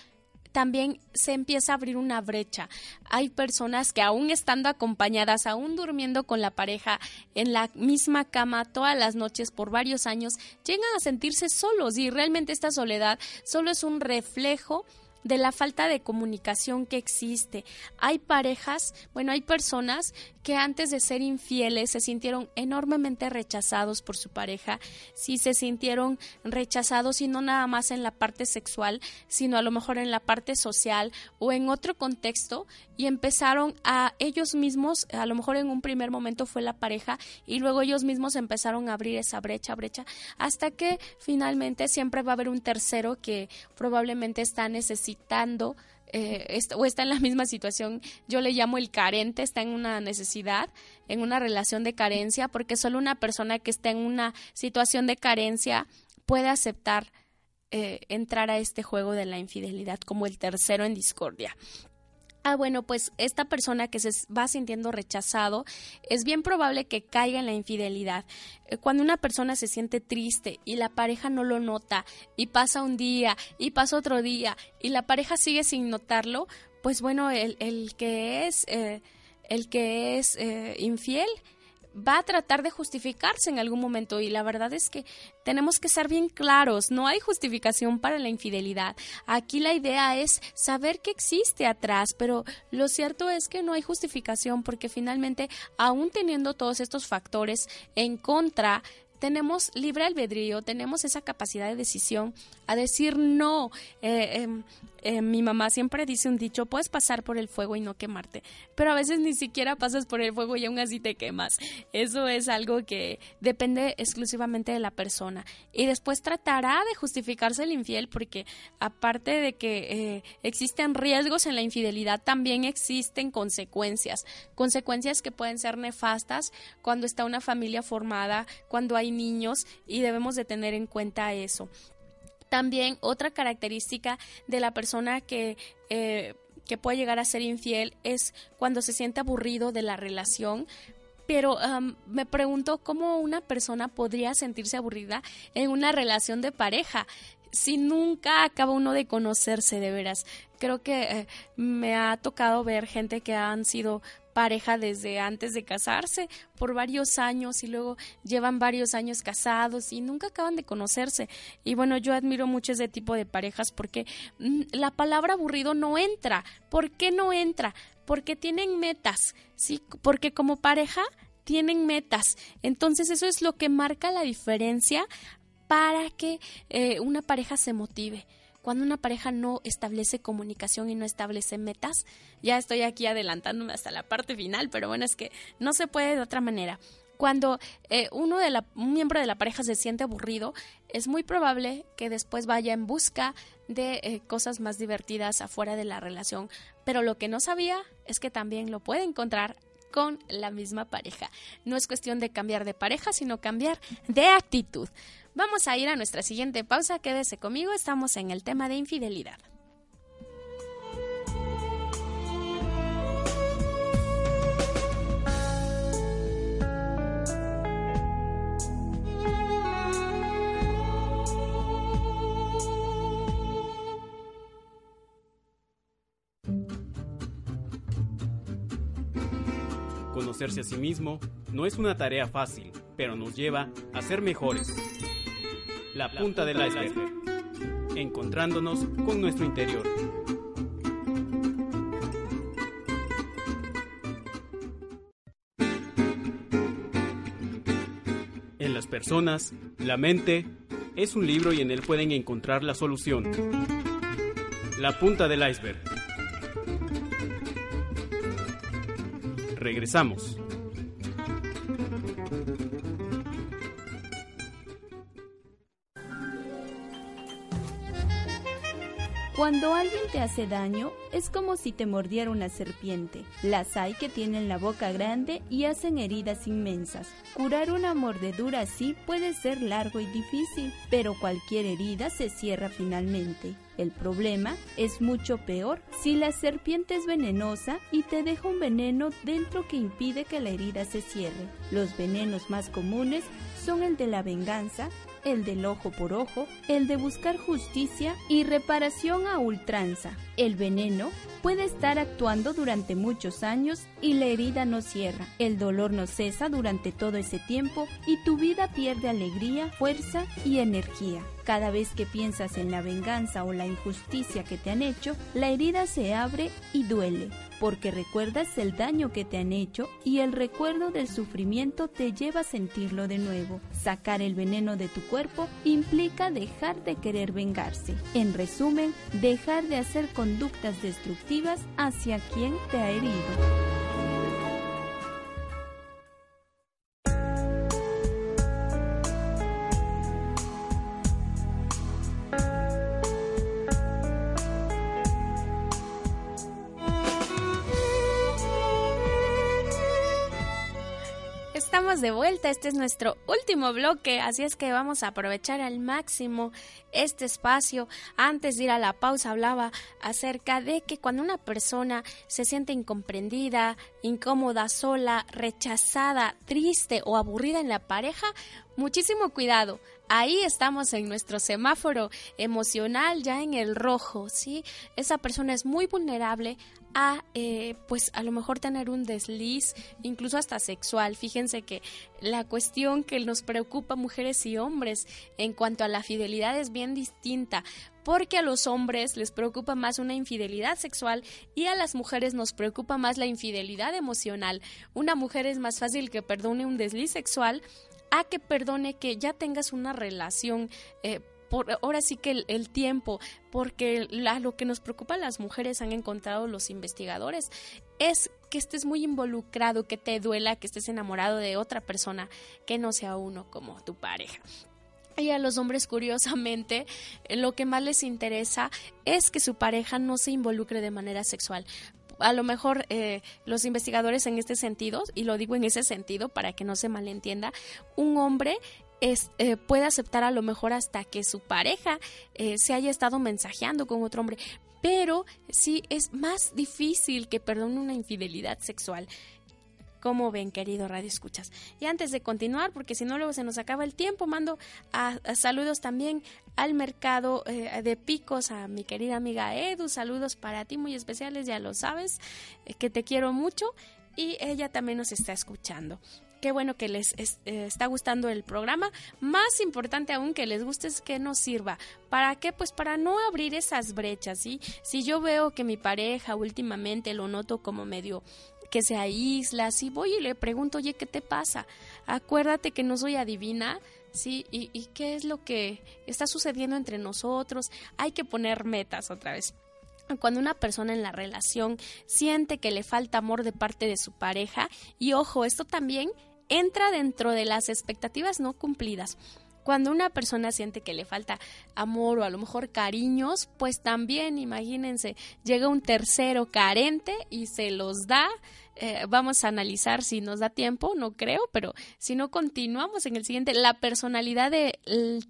también se empieza a abrir una brecha. Hay personas que aún estando acompañadas, aún durmiendo con la pareja en la misma cama todas las noches por varios años, llegan a sentirse solos y realmente esta soledad solo es un reflejo de la falta de comunicación que existe. Hay parejas, bueno, hay personas que antes de ser infieles se sintieron enormemente rechazados por su pareja, sí se sintieron rechazados y no nada más en la parte sexual, sino a lo mejor en la parte social o en otro contexto y empezaron a ellos mismos, a lo mejor en un primer momento fue la pareja y luego ellos mismos empezaron a abrir esa brecha, brecha, hasta que finalmente siempre va a haber un tercero que probablemente está necesitando eh, o está en la misma situación, yo le llamo el carente, está en una necesidad, en una relación de carencia, porque solo una persona que está en una situación de carencia puede aceptar eh, entrar a este juego de la infidelidad como el tercero en discordia. Ah, bueno, pues esta persona que se va sintiendo rechazado, es bien probable que caiga en la infidelidad. Eh, cuando una persona se siente triste y la pareja no lo nota y pasa un día y pasa otro día y la pareja sigue sin notarlo, pues bueno, el, el que es, eh, el que es eh, infiel va a tratar de justificarse en algún momento y la verdad es que tenemos que ser bien claros, no hay justificación para la infidelidad. Aquí la idea es saber que existe atrás, pero lo cierto es que no hay justificación porque finalmente, aún teniendo todos estos factores en contra, tenemos libre albedrío, tenemos esa capacidad de decisión a decir no. Eh, em, eh, mi mamá siempre dice un dicho, puedes pasar por el fuego y no quemarte, pero a veces ni siquiera pasas por el fuego y aún así te quemas. Eso es algo que depende exclusivamente de la persona. Y después tratará de justificarse el infiel porque aparte de que eh, existen riesgos en la infidelidad, también existen consecuencias. Consecuencias que pueden ser nefastas cuando está una familia formada, cuando hay niños y debemos de tener en cuenta eso. También otra característica de la persona que, eh, que puede llegar a ser infiel es cuando se siente aburrido de la relación, pero me pregunto cómo una persona podría sentirse aburrida en una relación de pareja si nunca acaba uno de conocerse de veras. Creo que eh, me ha tocado ver gente que han sido pareja desde antes de casarse por varios años y luego llevan varios años casados y nunca acaban de conocerse. Y bueno, yo admiro mucho ese tipo de parejas porque mm, la palabra aburrido no entra. ¿Por qué no entra? Porque tienen metas, ¿sí? Porque como pareja tienen metas. Entonces eso es lo que marca la diferencia para que eh, una pareja se motive cuando una pareja no establece comunicación y no establece metas, ya estoy aquí adelantándome hasta la parte final, pero bueno, es que no se puede de otra manera. Cuando eh, uno de la, un miembro de la pareja se siente aburrido, es muy probable que después vaya en busca de eh, cosas más divertidas afuera de la relación. Pero lo que no sabía es que también lo puede encontrar con la misma pareja. No es cuestión de cambiar de pareja, sino cambiar de actitud. Vamos a ir a nuestra siguiente pausa. Quédese conmigo, estamos en el tema de infidelidad. Conocerse a sí mismo no es una tarea fácil, pero nos lleva a ser mejores. La punta del iceberg. Encontrándonos con nuestro interior. En las personas, la mente es un libro y en él pueden encontrar la solución. La punta del iceberg. Regresamos. Cuando alguien te hace daño, es como si te mordiera una serpiente. Las hay que tienen la boca grande y hacen heridas inmensas. Curar una mordedura así puede ser largo y difícil, pero cualquier herida se cierra finalmente. El problema es mucho peor si la serpiente es venenosa y te deja un veneno dentro que impide que la herida se cierre. Los venenos más comunes son el de la venganza, el del ojo por ojo, el de buscar justicia y reparación a ultranza. El veneno puede estar actuando durante muchos años y la herida no cierra. El dolor no cesa durante todo ese tiempo y tu vida pierde alegría, fuerza y energía. Cada vez que piensas en la venganza o la injusticia que te han hecho, la herida se abre y duele porque recuerdas el daño que te han hecho y el recuerdo del sufrimiento te lleva a sentirlo de nuevo. Sacar el veneno de tu cuerpo implica dejar de querer vengarse. En resumen, dejar de hacer conductas destructivas hacia quien te ha herido. De vuelta, este es nuestro último bloque, así es que vamos a aprovechar al máximo este espacio. Antes de ir a la pausa hablaba acerca de que cuando una persona se siente incomprendida, incómoda, sola, rechazada, triste o aburrida en la pareja, muchísimo cuidado. Ahí estamos en nuestro semáforo emocional ya en el rojo, ¿sí? Esa persona es muy vulnerable a eh, pues a lo mejor tener un desliz incluso hasta sexual fíjense que la cuestión que nos preocupa mujeres y hombres en cuanto a la fidelidad es bien distinta porque a los hombres les preocupa más una infidelidad sexual y a las mujeres nos preocupa más la infidelidad emocional. Una mujer es más fácil que perdone un desliz sexual a que perdone que ya tengas una relación eh, ahora sí que el, tiempo, porque lo que nos preocupa a las mujeres han encontrado los investigadores es que estés muy involucrado, que te duela, que estés enamorado de otra persona que no sea uno como tu pareja. Y a los hombres, curiosamente, lo que más les interesa es que su pareja no se involucre de manera sexual a lo mejor eh, los investigadores en este sentido, y lo digo en ese sentido para que no se malentienda, un hombre eh, puede aceptar a lo mejor hasta que su pareja eh, se haya estado mensajeando con otro hombre, pero sí es más difícil que perdone una infidelidad sexual. ¿Cómo ven, querido Radio Escuchas? Y antes de continuar, porque si no luego se nos acaba el tiempo, mando a, saludos también al mercado eh, de picos, a mi querida amiga Edu, saludos para ti muy especiales, ya lo sabes, que te quiero mucho y ella también nos está escuchando qué bueno que les eh, está gustando el programa. Más importante aún que les guste es que nos sirva. ¿Para qué? Pues para no abrir esas brechas, ¿sí? Si yo veo que mi pareja últimamente lo noto como medio que se aísla, si voy y le pregunto, oye, ¿qué te pasa? Acuérdate que no soy adivina, ¿sí? ¿Y, y qué es lo que está sucediendo entre nosotros? Hay que poner metas otra vez cuando una persona en la relación siente que le falta amor de parte de su pareja, y ojo, esto también entra dentro de las expectativas no cumplidas. Cuando una persona siente que le falta amor o a lo mejor cariños, pues también imagínense, llega un tercero carente y se los da. Eh, vamos a analizar si nos da tiempo, no creo, pero si no continuamos en el siguiente, la personalidad de,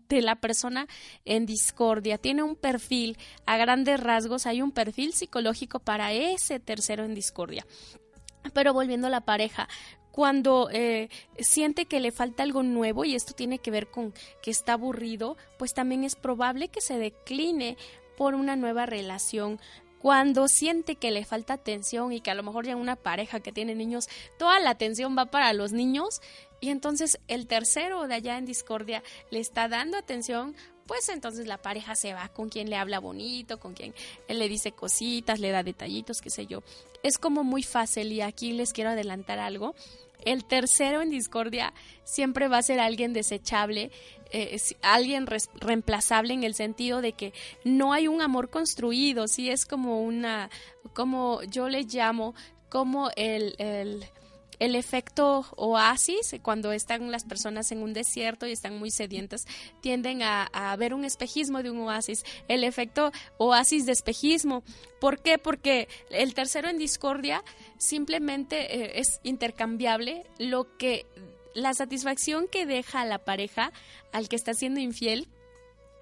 de la persona en discordia tiene un perfil, a grandes rasgos hay un perfil psicológico para ese tercero en discordia. Pero volviendo a la pareja, cuando eh, siente que le falta algo nuevo y esto tiene que ver con que está aburrido, pues también es probable que se decline por una nueva relación. Cuando siente que le falta atención y que a lo mejor ya una pareja que tiene niños, toda la atención va para los niños y entonces el tercero de allá en discordia le está dando atención, pues entonces la pareja se va con quien le habla bonito, con quien él le dice cositas, le da detallitos, qué sé yo. Es como muy fácil y aquí les quiero adelantar algo. El tercero en discordia siempre va a ser alguien desechable, eh, alguien reemplazable en el sentido de que no hay un amor construido, sí es como una, como yo le llamo, como el, el el efecto oasis, cuando están las personas en un desierto y están muy sedientas, tienden a, ver un espejismo de un oasis. El efecto oasis de espejismo. ¿Por qué? Porque el tercero en discordia simplemente eh, es intercambiable. Lo que la satisfacción que deja a la pareja al que está siendo infiel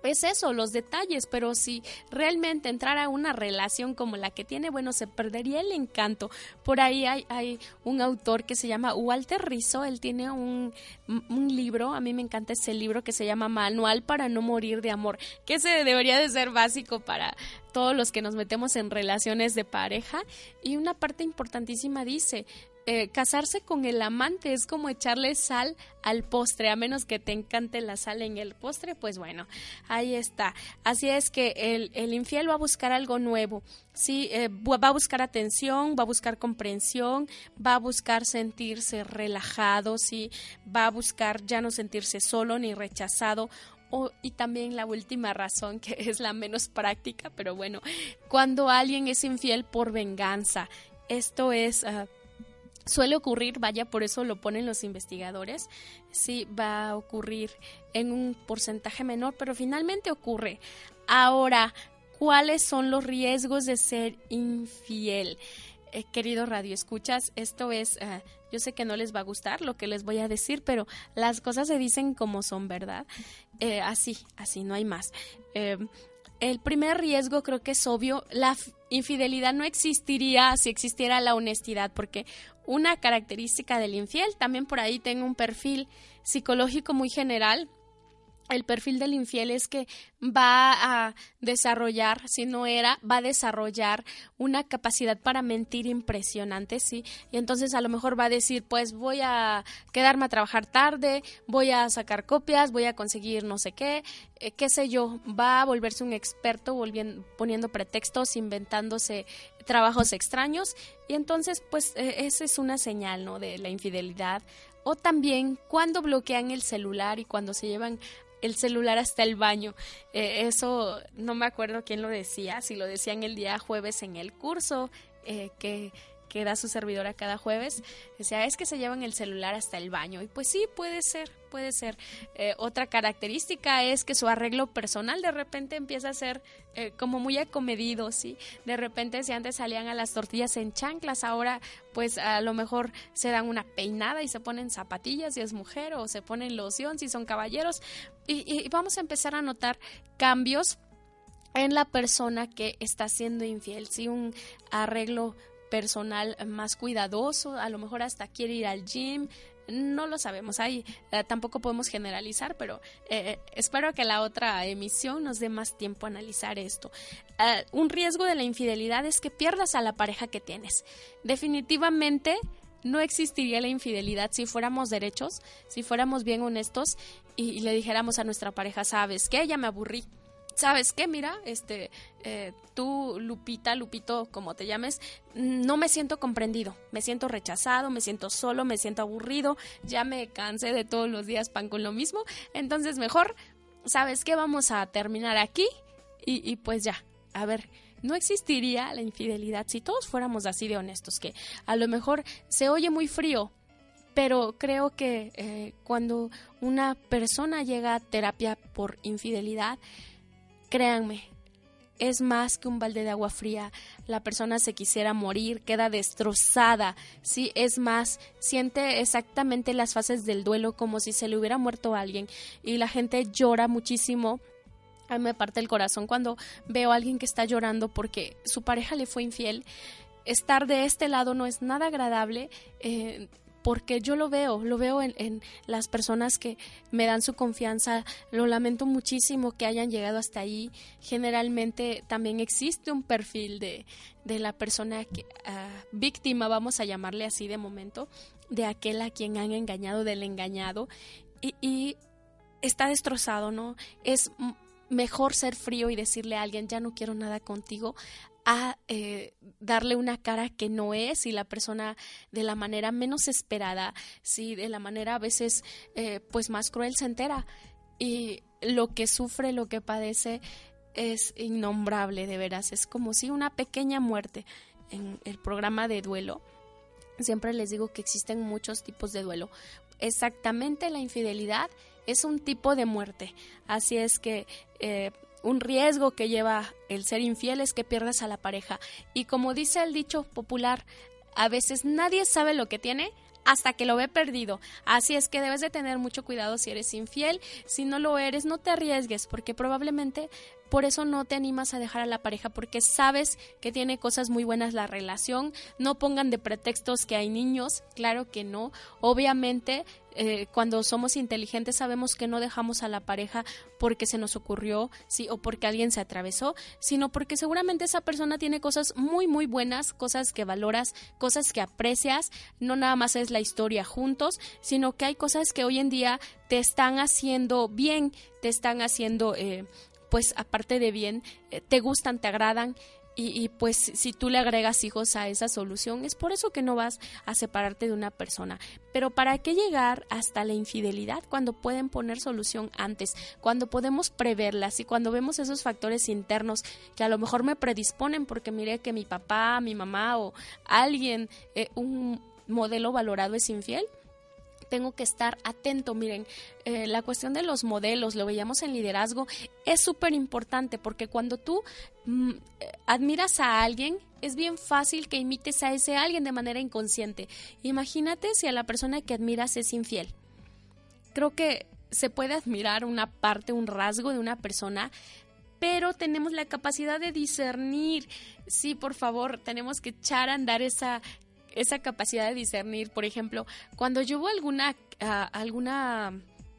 es eso, los detalles, pero si realmente entrara una relación como la que tiene, bueno, se perdería el encanto. Por ahí hay, hay un autor que se llama Walter Rizzo, él tiene un, un, libro, a mí me encanta ese libro que se llama Manual para no morir de amor, que ese debería de ser básico para todos los que nos metemos en relaciones de pareja. Y una parte importantísima dice, eh, casarse con el amante es como echarle sal al postre, a menos que te encante la sal en el postre, pues bueno, ahí está. Así es que el, infiel va a buscar algo nuevo, sí, eh, va a buscar atención, va a buscar comprensión, va a buscar sentirse relajado, sí, va a buscar ya no sentirse solo ni rechazado y también la última razón, que es la menos práctica, pero bueno, cuando alguien es infiel por venganza, esto es ah, Suele ocurrir, vaya, por eso lo ponen los investigadores, sí va a ocurrir en un porcentaje menor, pero finalmente ocurre. Ahora, ¿cuáles son los riesgos de ser infiel? Eh, querido Radio Escuchas, esto es, eh, yo sé que no les va a gustar lo que les voy a decir, pero las cosas se dicen como son, ¿verdad? Eh, así, así, no hay más. El primer riesgo creo que es obvio, la infidelidad no existiría si existiera la honestidad, porque una característica del infiel. También por ahí tengo un perfil psicológico muy general. El perfil del infiel es que va a desarrollar, si no era, va a desarrollar una capacidad para mentir impresionante, ¿sí? Y entonces a lo mejor va a decir, pues voy a quedarme a trabajar tarde, voy a sacar copias, voy a conseguir no sé qué, eh, qué sé yo, va a volverse un experto volviendo, poniendo pretextos, inventándose trabajos extraños y entonces pues e, esa es una señal, ¿no? De la infidelidad. O también cuando bloquean el celular y cuando se llevan el celular hasta el baño. Eh, eso no me acuerdo quién lo decía, si lo decían el día jueves en el curso, eh, que que da su servidora cada jueves, decía, es que se llevan el celular hasta el baño. Y pues sí, puede ser, puede ser. Eh, otra característica es que su arreglo personal de repente empieza a ser eh, como muy acomedido, ¿sí? De repente si antes salían a las tortillas en chanclas, ahora pues a lo mejor se dan una peinada y se ponen zapatillas si es mujer o se ponen loción si son caballeros. Y, vamos a empezar a notar cambios en la persona que está siendo infiel, si un arreglo personal más cuidadoso, a lo mejor hasta quiere ir al gym, no lo sabemos ahí, eh, tampoco podemos generalizar, pero eh, espero que la otra emisión nos dé más tiempo a analizar esto. Eh, un riesgo de la infidelidad es que pierdas a la pareja que tienes. Definitivamente no existiría la infidelidad si fuéramos derechos, si fuéramos bien honestos y, y le dijéramos a nuestra pareja, sabes que ya me aburrí ¿sabes qué? Mira, este, eh, tú, Lupita, Lupito, como te llames, no me siento comprendido, me siento rechazado, me siento solo, me siento aburrido, ya me cansé de todos los días pan con lo mismo, entonces mejor, ¿sabes qué? Vamos a terminar aquí y, pues ya, a ver, no existiría la infidelidad si todos fuéramos así de honestos, que a lo mejor se oye muy frío, pero creo que eh, cuando una persona llega a terapia por infidelidad, Créanme, es más que un balde de agua fría. La persona se quisiera morir, queda destrozada. Sí, es más, siente exactamente las fases del duelo como si se le hubiera muerto alguien y la gente llora muchísimo. A mí me parte el corazón cuando veo a alguien que está llorando porque su pareja le fue infiel. Estar de este lado no es nada agradable. Eh, porque yo lo veo, lo veo en, las personas que me dan su confianza, lo lamento muchísimo que hayan llegado hasta ahí. Generalmente también existe un perfil de, de la persona que, ah, víctima, vamos a llamarle así de momento, de aquel a quien han engañado, del engañado, y, y está destrozado, ¿no? Es mejor ser frío y decirle a alguien, ya no quiero nada contigo, a eh, darle una cara que no es y la persona de la manera menos esperada, sí, de la manera a veces eh, pues más cruel se entera y lo que sufre, lo que padece es innombrable de veras, es como si una pequeña muerte en el programa de duelo. Siempre les digo que existen muchos tipos de duelo. Exactamente la infidelidad es un tipo de muerte. Así es que eh, un riesgo que lleva el ser infiel es que pierdas a la pareja. Y como dice el dicho popular, a veces nadie sabe lo que tiene hasta que lo ve perdido. Así es que debes de tener mucho cuidado si eres infiel. Si no lo eres, no te arriesgues porque probablemente por eso no te animas a dejar a la pareja porque sabes que tiene cosas muy buenas la relación. No pongan de pretextos que hay niños, claro que no. Obviamente eh, cuando somos inteligentes sabemos que no dejamos a la pareja porque se nos ocurrió, sí, o porque alguien se atravesó, sino porque seguramente esa persona tiene cosas muy muy buenas, cosas que valoras, cosas que aprecias, no nada más es la historia juntos, sino que hay cosas que hoy en día te están haciendo bien, te están haciendo eh, pues aparte de bien, eh, te gustan, te agradan y, pues si tú le agregas hijos a esa solución, es por eso que no vas a separarte de una persona. Pero ¿para qué llegar hasta la infidelidad cuando pueden poner solución antes? Cuando podemos preverlas y cuando vemos esos factores internos que a lo mejor me predisponen porque mire que mi papá, mi mamá o alguien, eh, un modelo valorado es infiel, tengo que estar atento. Miren, eh, la cuestión de los modelos, lo veíamos en liderazgo, es súper importante porque cuando tú mm, eh, admiras a alguien, es bien fácil que imites a ese alguien de manera inconsciente. Imagínate si a la persona que admiras es infiel. Creo que se puede admirar una parte, un rasgo de una persona, pero tenemos la capacidad de discernir. Sí, por favor, tenemos que echar a andar esa esa capacidad de discernir. Por ejemplo, cuando yo veo alguna, ah, alguna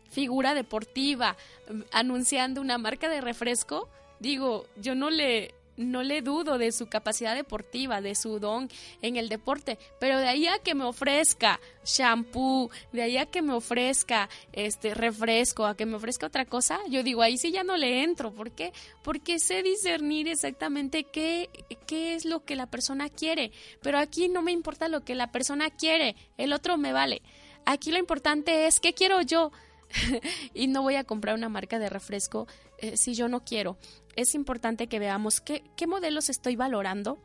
figura deportiva mm, anunciando una marca de refresco, digo, yo no le no le dudo de su capacidad deportiva, de su don en el deporte, pero de ahí a que me ofrezca shampoo, de ahí a que me ofrezca este refresco, a que me ofrezca otra cosa, yo digo, ahí sí ya no le entro, ¿por qué? Porque sé discernir exactamente qué qué es lo que la persona quiere, pero aquí no me importa lo que la persona quiere, el otro me vale. Aquí lo importante es qué quiero yo. y no voy a comprar una marca de refresco eh, si yo no quiero es importante que veamos qué, qué modelos estoy valorando.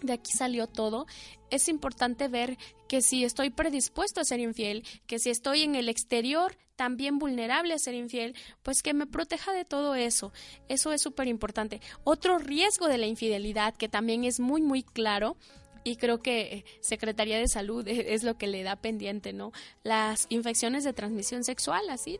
De aquí salió todo. Es importante ver que si estoy predispuesto a ser infiel, que si estoy en el exterior también vulnerable a ser infiel, pues que me proteja de todo eso. Eso es súper importante. Otro riesgo de la infidelidad que también es muy, muy claro y creo que eh, Secretaría de Salud es lo que le da pendiente, ¿no? Las infecciones de transmisión sexual, así,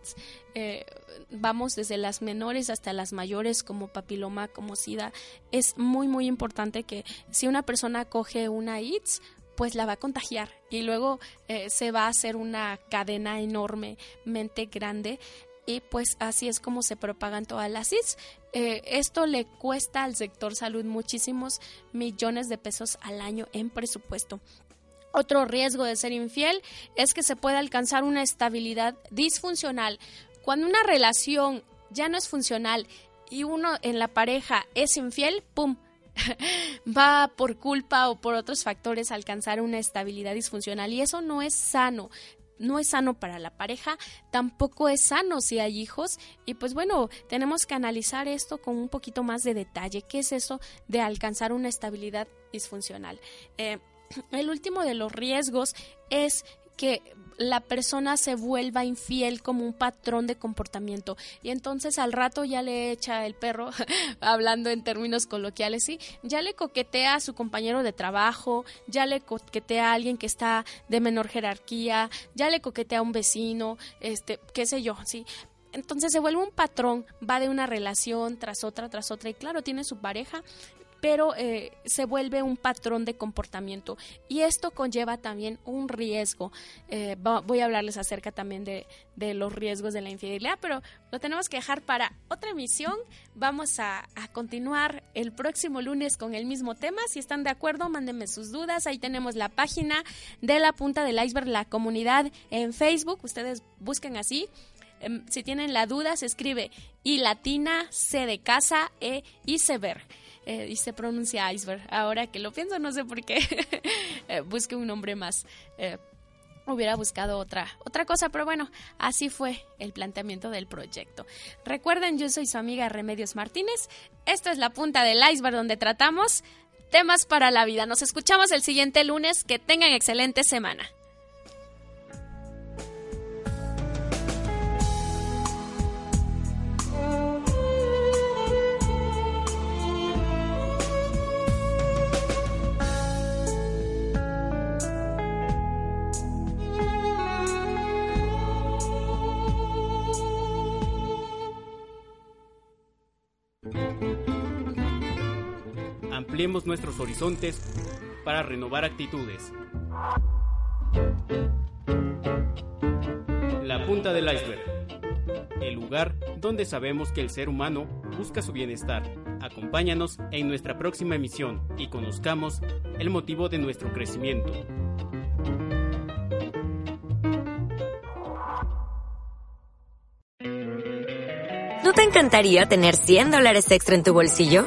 eh, vamos desde las menores hasta las mayores como papiloma, como SIDA, es muy, muy importante que si una persona coge una AIDS, pues la va a contagiar y luego eh, se va a hacer una cadena enormemente grande y pues así es como se propagan todas las CIS. Eh, esto le cuesta al sector salud muchísimos millones de pesos al año en presupuesto. Otro riesgo de ser infiel es que se puede alcanzar una estabilidad disfuncional. Cuando una relación ya no es funcional y uno en la pareja es infiel, ¡pum! va por culpa o por otros factores a alcanzar una estabilidad disfuncional y eso no es sano no es sano para la pareja, tampoco es sano si hay hijos y pues bueno, tenemos que analizar esto con un poquito más de detalle. ¿Qué es eso de alcanzar una estabilidad disfuncional? Eh, el último de los riesgos es que la persona se vuelva infiel como un patrón de comportamiento. Y entonces al rato ya le echa el perro, hablando en términos coloquiales, sí, ya le coquetea a su compañero de trabajo, ya le coquetea a alguien que está de menor jerarquía, ya le coquetea a un vecino, este, qué sé yo, sí, entonces se vuelve un patrón, va de una relación tras otra, tras otra, y claro, tiene su pareja pero eh, se vuelve un patrón de comportamiento y esto conlleva también un riesgo. Eh, voy a hablarles acerca también de, los riesgos de la infidelidad, pero lo tenemos que dejar para otra emisión. Vamos a, a, continuar el próximo lunes con el mismo tema. Si están de acuerdo, mándenme sus dudas. Ahí tenemos la página de la punta del iceberg, la comunidad en Facebook. Ustedes busquen así em, si tienen la duda, se escribe y latina, C de casa, E iceberg. Eh, y se pronuncia iceberg. Ahora que lo pienso, no sé por qué. eh, busque un nombre más. Eh, hubiera buscado otra, otra cosa, pero bueno, así fue el planteamiento del proyecto. Recuerden, yo soy su amiga Remedios Martínez. Esto es la punta del iceberg donde tratamos temas para la vida. Nos escuchamos el siguiente lunes. Que tengan excelente semana. Nuestros horizontes para renovar actitudes. La punta del iceberg. El lugar donde sabemos que el ser humano busca su bienestar. Acompáñanos en nuestra próxima emisión y conozcamos el motivo de nuestro crecimiento. ¿No te encantaría tener 100 dólares extra en tu bolsillo?